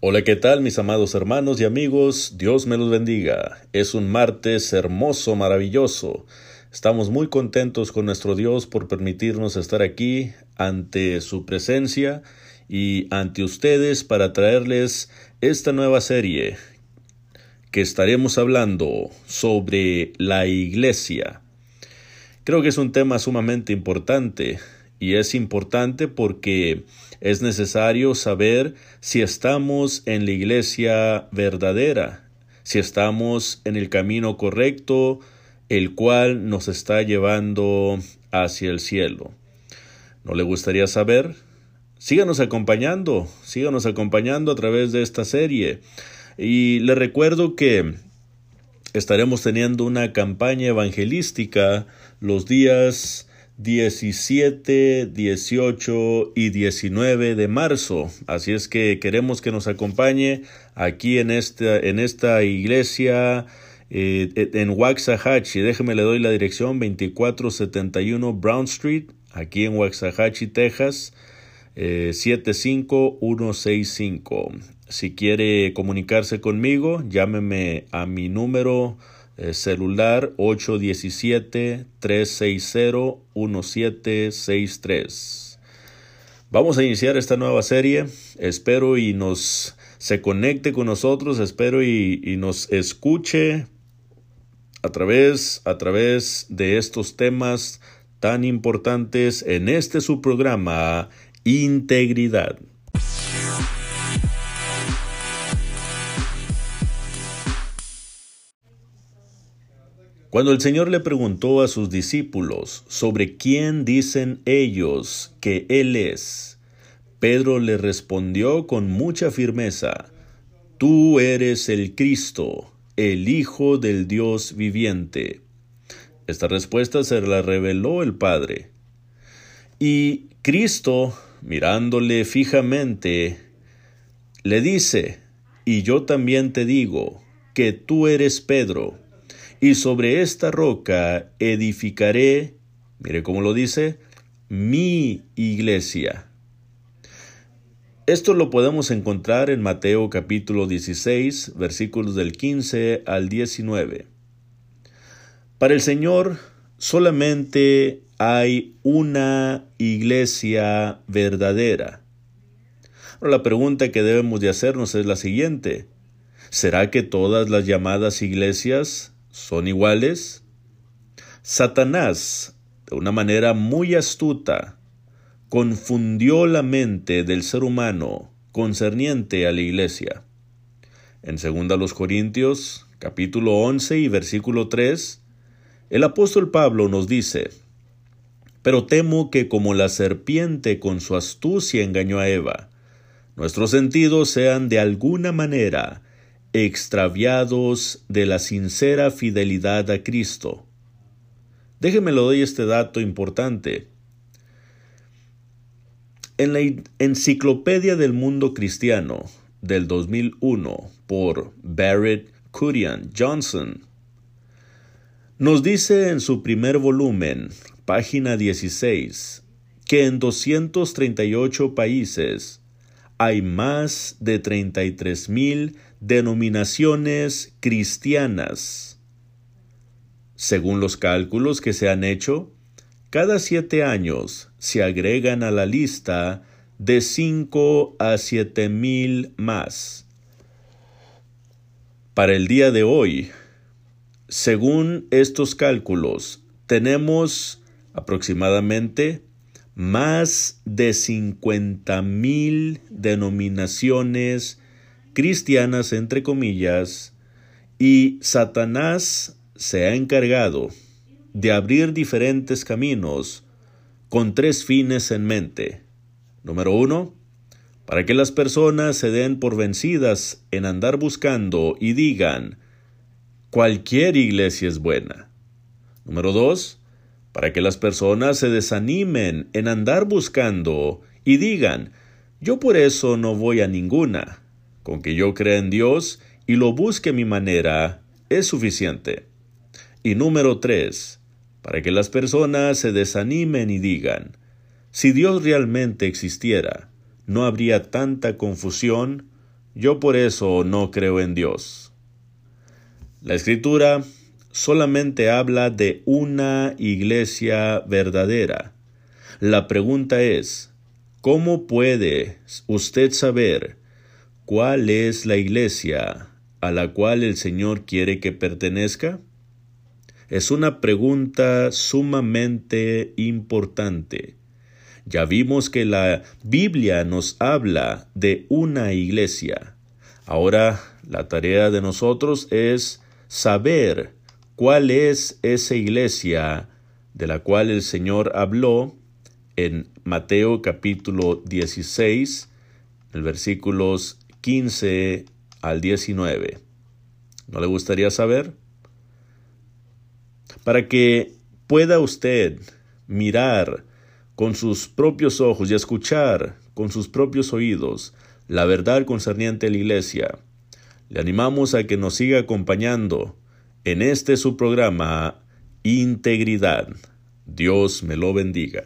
Hola, ¿qué tal mis amados hermanos y amigos? Dios me los bendiga. Es un martes hermoso, maravilloso. Estamos muy contentos con nuestro Dios por permitirnos estar aquí ante su presencia y ante ustedes para traerles esta nueva serie que estaremos hablando sobre la iglesia. Creo que es un tema sumamente importante y es importante porque es necesario saber si estamos en la iglesia verdadera, si estamos en el camino correcto, el cual nos está llevando hacia el cielo. ¿No le gustaría saber? Síganos acompañando, síganos acompañando a través de esta serie. Y le recuerdo que estaremos teniendo una campaña evangelística los días 17, 18 y 19 de marzo. Así es que queremos que nos acompañe aquí en esta, en esta iglesia eh, en Waxahachie. Déjeme le doy la dirección 2471 Brown Street, aquí en Waxahachie, Texas. 75165. Eh, si quiere comunicarse conmigo, llámeme a mi número eh, celular 817-360-1763. Vamos a iniciar esta nueva serie. Espero y nos se conecte con nosotros. Espero y, y nos escuche a través, a través de estos temas tan importantes en este su programa Integridad. Cuando el Señor le preguntó a sus discípulos sobre quién dicen ellos que Él es, Pedro le respondió con mucha firmeza, Tú eres el Cristo, el Hijo del Dios viviente. Esta respuesta se la reveló el Padre. Y Cristo, mirándole fijamente, le dice, Y yo también te digo, que tú eres Pedro, y sobre esta roca edificaré, mire cómo lo dice, mi iglesia. Esto lo podemos encontrar en Mateo capítulo 16, versículos del 15 al 19. Para el Señor solamente hay una iglesia verdadera. la pregunta que debemos de hacernos es la siguiente. ¿Será que todas las llamadas iglesias son iguales? Satanás, de una manera muy astuta, confundió la mente del ser humano concerniente a la iglesia. En 2 Corintios, capítulo 11 y versículo 3, el apóstol Pablo nos dice, Pero temo que como la serpiente con su astucia engañó a Eva, nuestros sentidos sean de alguna manera extraviados de la sincera fidelidad a Cristo. Déjeme lo doy este dato importante. En la Enciclopedia del Mundo Cristiano del 2001 por Barrett Curian Johnson, nos dice en su primer volumen, página 16, que en 238 países hay más de 33 mil denominaciones cristianas. Según los cálculos que se han hecho, cada siete años se agregan a la lista de cinco a siete mil más. Para el día de hoy, según estos cálculos, tenemos aproximadamente más de cincuenta mil denominaciones cristianas, entre comillas, y Satanás se ha encargado de abrir diferentes caminos con tres fines en mente. Número uno, para que las personas se den por vencidas en andar buscando y digan, cualquier iglesia es buena. Número dos, para que las personas se desanimen en andar buscando y digan, yo por eso no voy a ninguna. Con que yo crea en Dios y lo busque a mi manera es suficiente. Y número tres, para que las personas se desanimen y digan, si Dios realmente existiera, no habría tanta confusión, Yo por eso no creo en Dios. La escritura solamente habla de una iglesia verdadera. La pregunta es, ¿cómo puede usted saber cuál es la iglesia a la cual el Señor quiere que pertenezca? Es una pregunta sumamente importante. Ya vimos que la Biblia nos habla de una iglesia. Ahora la tarea de nosotros es saber cuál es esa iglesia de la cual el Señor habló en Mateo capítulo 16, el versículos 15 al 19. ¿No le gustaría saber? Para que pueda usted mirar con sus propios ojos y escuchar con sus propios oídos la verdad concerniente a la Iglesia, le animamos a que nos siga acompañando en este su programa Integridad. Dios me lo bendiga.